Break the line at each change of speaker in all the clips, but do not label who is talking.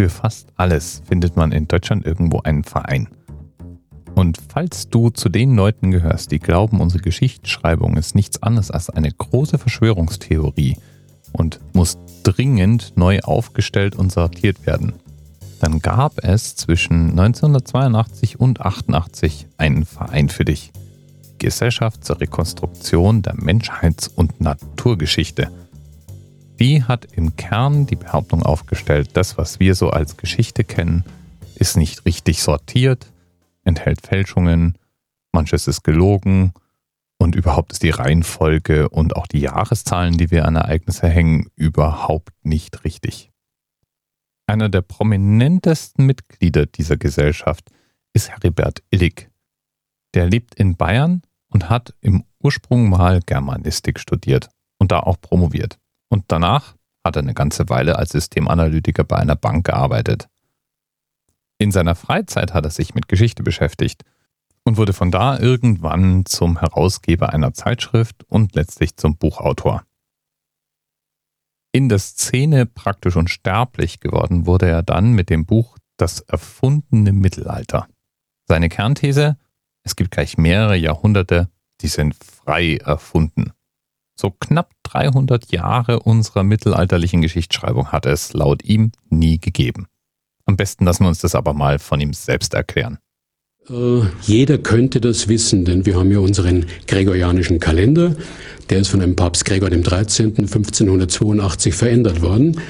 Für fast alles findet man in Deutschland irgendwo einen Verein. Und falls du zu den Leuten gehörst, die glauben, unsere Geschichtsschreibung ist nichts anderes als eine große Verschwörungstheorie und muss dringend neu aufgestellt und sortiert werden, dann gab es zwischen 1982 und 88 einen Verein für dich. Gesellschaft zur Rekonstruktion der Menschheits- und Naturgeschichte. Die hat im Kern die Behauptung aufgestellt, das, was wir so als Geschichte kennen, ist nicht richtig sortiert, enthält Fälschungen, manches ist gelogen und überhaupt ist die Reihenfolge und auch die Jahreszahlen, die wir an Ereignisse hängen, überhaupt nicht richtig. Einer der prominentesten Mitglieder dieser Gesellschaft ist Heribert Illig. Der lebt in Bayern und hat im Ursprung mal Germanistik studiert und da auch promoviert. Und danach hat er eine ganze Weile als Systemanalytiker bei einer Bank gearbeitet. In seiner Freizeit hat er sich mit Geschichte beschäftigt und wurde von da irgendwann zum Herausgeber einer Zeitschrift und letztlich zum Buchautor in der Szene praktisch unsterblich geworden wurde er dann mit dem Buch Das erfundene Mittelalter. Seine Kernthese, es gibt gleich mehrere Jahrhunderte, die sind frei erfunden. So knapp 300 Jahre unserer mittelalterlichen Geschichtsschreibung hat es laut ihm nie gegeben. Am besten lassen wir uns das aber mal von ihm selbst erklären.
Äh, jeder könnte das wissen, denn wir haben ja unseren gregorianischen Kalender. Der ist von dem Papst Gregor 13. 1582 verändert worden,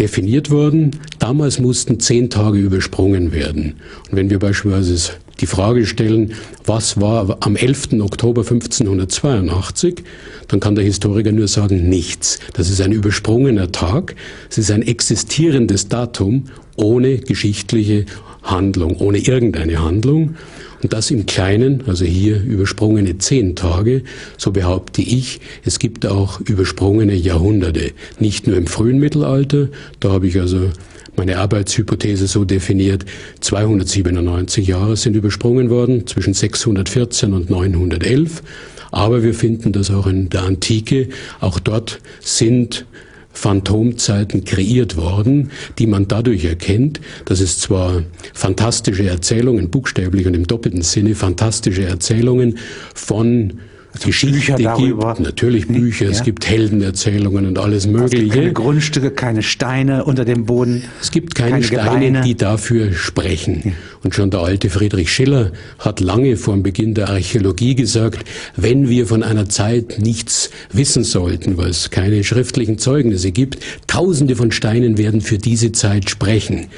definiert worden. Damals mussten zehn Tage übersprungen werden. Und wenn wir beispielsweise die Frage stellen, was war am 11. Oktober 1582, dann kann der Historiker nur sagen, nichts. Das ist ein übersprungener Tag. Es ist ein existierendes Datum ohne geschichtliche Handlung, ohne irgendeine Handlung. Und das im Kleinen, also hier übersprungene zehn Tage, so behaupte ich, es gibt auch übersprungene Jahrhunderte. Nicht nur im frühen Mittelalter, da habe ich also meine Arbeitshypothese so definiert, 297 Jahre sind übersprungen worden, zwischen 614 und 911. Aber wir finden das auch in der Antike. Auch dort sind Phantomzeiten kreiert worden, die man dadurch erkennt, dass es zwar fantastische Erzählungen, buchstäblich und im doppelten Sinne fantastische Erzählungen von also Geschichte darüber. gibt, natürlich Bücher, ja. es gibt Heldenerzählungen und alles Mögliche. Es gibt
keine Grundstücke, keine Steine unter dem Boden.
Es gibt keine, keine Steine, Gebeine. die dafür sprechen. Ja. Und schon der alte Friedrich Schiller hat lange vor dem Beginn der Archäologie gesagt, wenn wir von einer Zeit nichts wissen sollten, weil es keine schriftlichen Zeugnisse gibt, tausende von Steinen werden für diese Zeit sprechen.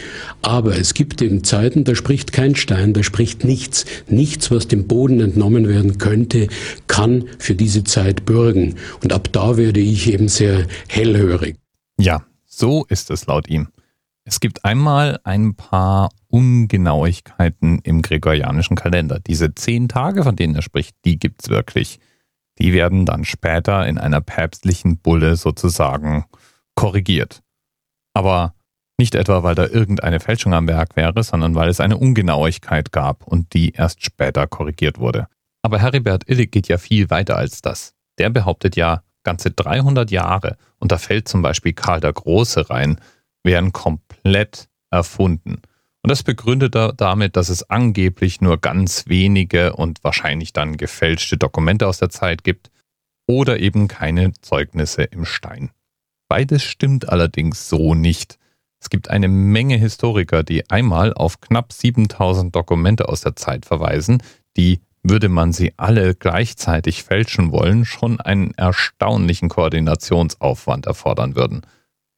Aber es gibt eben Zeiten, da spricht kein Stein, da spricht nichts. Nichts, was dem Boden entnommen werden könnte, kann für diese Zeit bürgen. Und ab da werde ich eben sehr hellhörig.
Ja, so ist es laut ihm. Es gibt einmal ein paar Ungenauigkeiten im gregorianischen Kalender. Diese zehn Tage, von denen er spricht, die gibt's wirklich. Die werden dann später in einer päpstlichen Bulle sozusagen korrigiert. Aber nicht etwa, weil da irgendeine Fälschung am Werk wäre, sondern weil es eine Ungenauigkeit gab und die erst später korrigiert wurde. Aber Heribert Illig geht ja viel weiter als das. Der behauptet ja, ganze 300 Jahre, und da fällt zum Beispiel Karl der Große rein, wären komplett erfunden. Und das begründet er damit, dass es angeblich nur ganz wenige und wahrscheinlich dann gefälschte Dokumente aus der Zeit gibt oder eben keine Zeugnisse im Stein. Beides stimmt allerdings so nicht. Es gibt eine Menge Historiker, die einmal auf knapp 7000 Dokumente aus der Zeit verweisen, die, würde man sie alle gleichzeitig fälschen wollen, schon einen erstaunlichen Koordinationsaufwand erfordern würden.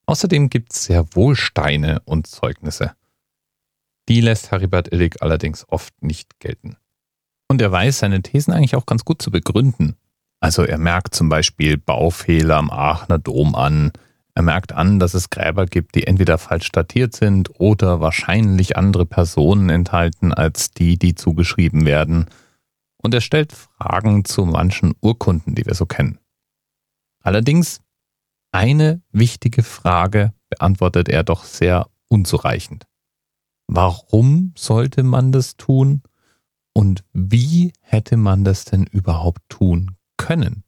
Außerdem gibt es sehr wohl Steine und Zeugnisse. Die lässt Heribert Illig allerdings oft nicht gelten. Und er weiß seine Thesen eigentlich auch ganz gut zu begründen. Also er merkt zum Beispiel Baufehler am Aachener Dom an, er merkt an, dass es Gräber gibt, die entweder falsch datiert sind oder wahrscheinlich andere Personen enthalten als die, die zugeschrieben werden. Und er stellt Fragen zu manchen Urkunden, die wir so kennen. Allerdings eine wichtige Frage beantwortet er doch sehr unzureichend. Warum sollte man das tun? Und wie hätte man das denn überhaupt tun können?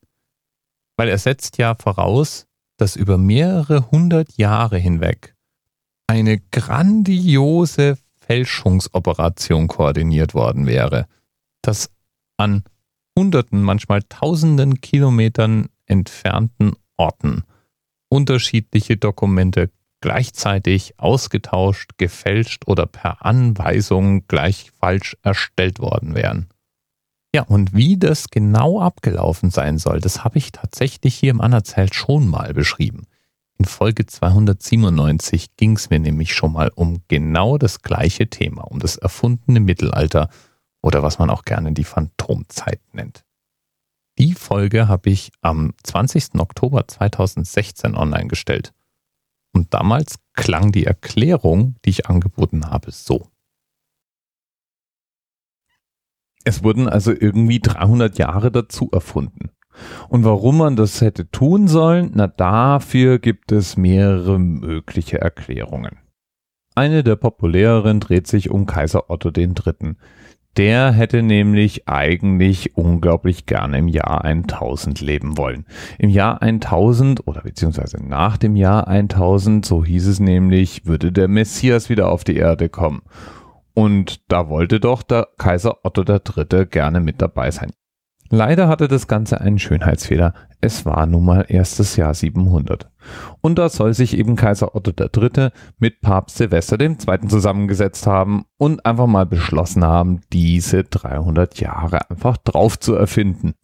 Weil er setzt ja voraus, dass über mehrere hundert Jahre hinweg eine grandiose Fälschungsoperation koordiniert worden wäre, dass an hunderten, manchmal tausenden Kilometern entfernten Orten unterschiedliche Dokumente gleichzeitig ausgetauscht, gefälscht oder per Anweisung gleich falsch erstellt worden wären. Ja, und wie das genau abgelaufen sein soll, das habe ich tatsächlich hier im Anerzählt schon mal beschrieben. In Folge 297 ging es mir nämlich schon mal um genau das gleiche Thema, um das erfundene Mittelalter oder was man auch gerne die Phantomzeit nennt. Die Folge habe ich am 20. Oktober 2016 online gestellt. Und damals klang die Erklärung, die ich angeboten habe, so. Es wurden also irgendwie 300 Jahre dazu erfunden. Und warum man das hätte tun sollen, na dafür gibt es mehrere mögliche Erklärungen. Eine der populäreren dreht sich um Kaiser Otto III. Der hätte nämlich eigentlich unglaublich gerne im Jahr 1000 leben wollen. Im Jahr 1000 oder beziehungsweise nach dem Jahr 1000, so hieß es nämlich, würde der Messias wieder auf die Erde kommen. Und da wollte doch der Kaiser Otto III. gerne mit dabei sein. Leider hatte das Ganze einen Schönheitsfehler. Es war nun mal erstes Jahr 700. Und da soll sich eben Kaiser Otto III. mit Papst Silvester II. zusammengesetzt haben und einfach mal beschlossen haben, diese 300 Jahre einfach drauf zu erfinden.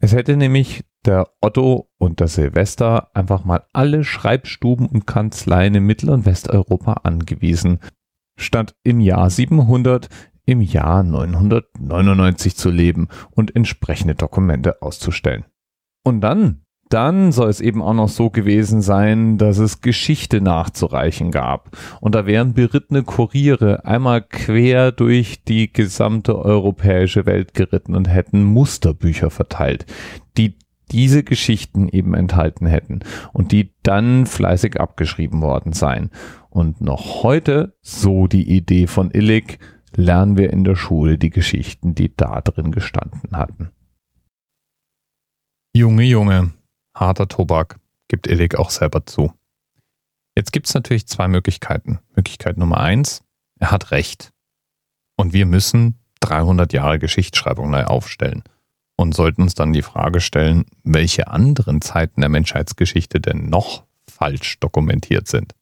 Es hätte nämlich der Otto und der Silvester einfach mal alle Schreibstuben und Kanzleien in Mittel- und Westeuropa angewiesen, statt im Jahr 700 im Jahr 999 zu leben und entsprechende Dokumente auszustellen. Und dann, dann soll es eben auch noch so gewesen sein, dass es Geschichte nachzureichen gab. Und da wären berittene Kuriere einmal quer durch die gesamte europäische Welt geritten und hätten Musterbücher verteilt, die diese Geschichten eben enthalten hätten und die dann fleißig abgeschrieben worden seien. Und noch heute, so die Idee von Illig, lernen wir in der Schule die Geschichten, die da drin gestanden hatten. Junge, Junge, harter Tobak, gibt Illig auch selber zu. Jetzt gibt es natürlich zwei Möglichkeiten. Möglichkeit Nummer eins, er hat recht. Und wir müssen 300 Jahre Geschichtsschreibung neu aufstellen und sollten uns dann die Frage stellen, welche anderen Zeiten der Menschheitsgeschichte denn noch falsch dokumentiert sind.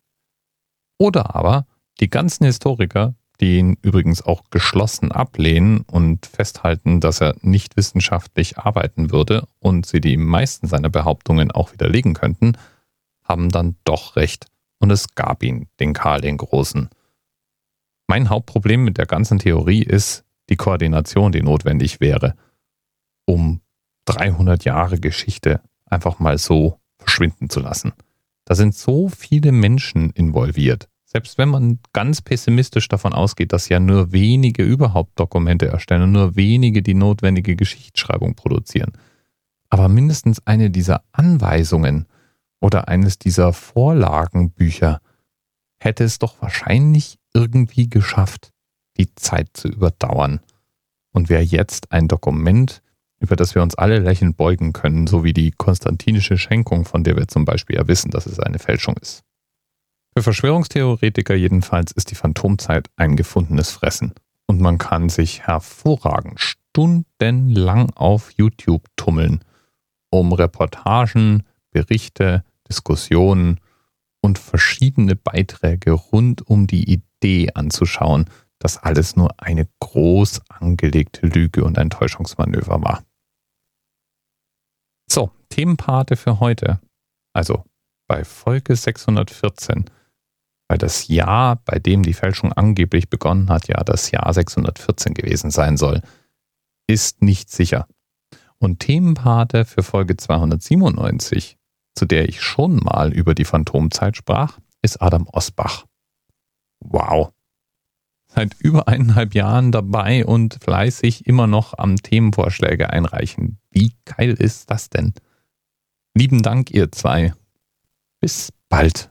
Oder aber die ganzen Historiker die ihn übrigens auch geschlossen ablehnen und festhalten, dass er nicht wissenschaftlich arbeiten würde und sie die meisten seiner Behauptungen auch widerlegen könnten, haben dann doch recht und es gab ihn, den Karl den Großen. Mein Hauptproblem mit der ganzen Theorie ist die Koordination, die notwendig wäre, um 300 Jahre Geschichte einfach mal so verschwinden zu lassen. Da sind so viele Menschen involviert, selbst wenn man ganz pessimistisch davon ausgeht, dass ja nur wenige überhaupt Dokumente erstellen und nur wenige die notwendige Geschichtsschreibung produzieren. Aber mindestens eine dieser Anweisungen oder eines dieser Vorlagenbücher hätte es doch wahrscheinlich irgendwie geschafft, die Zeit zu überdauern. Und wer jetzt ein Dokument, über das wir uns alle lächelnd beugen können, so wie die konstantinische Schenkung, von der wir zum Beispiel ja wissen, dass es eine Fälschung ist, für Verschwörungstheoretiker jedenfalls ist die Phantomzeit ein gefundenes Fressen. Und man kann sich hervorragend stundenlang auf YouTube tummeln, um Reportagen, Berichte, Diskussionen und verschiedene Beiträge rund um die Idee anzuschauen, dass alles nur eine groß angelegte Lüge und ein Täuschungsmanöver war. So, Themenpate für heute. Also bei Folge 614 weil das Jahr, bei dem die Fälschung angeblich begonnen hat, ja das Jahr 614 gewesen sein soll, ist nicht sicher. Und Themenpate für Folge 297, zu der ich schon mal über die Phantomzeit sprach, ist Adam Osbach. Wow. Seit über eineinhalb Jahren dabei und fleißig immer noch am Themenvorschläge einreichen. Wie geil ist das denn? Lieben Dank, ihr zwei. Bis bald.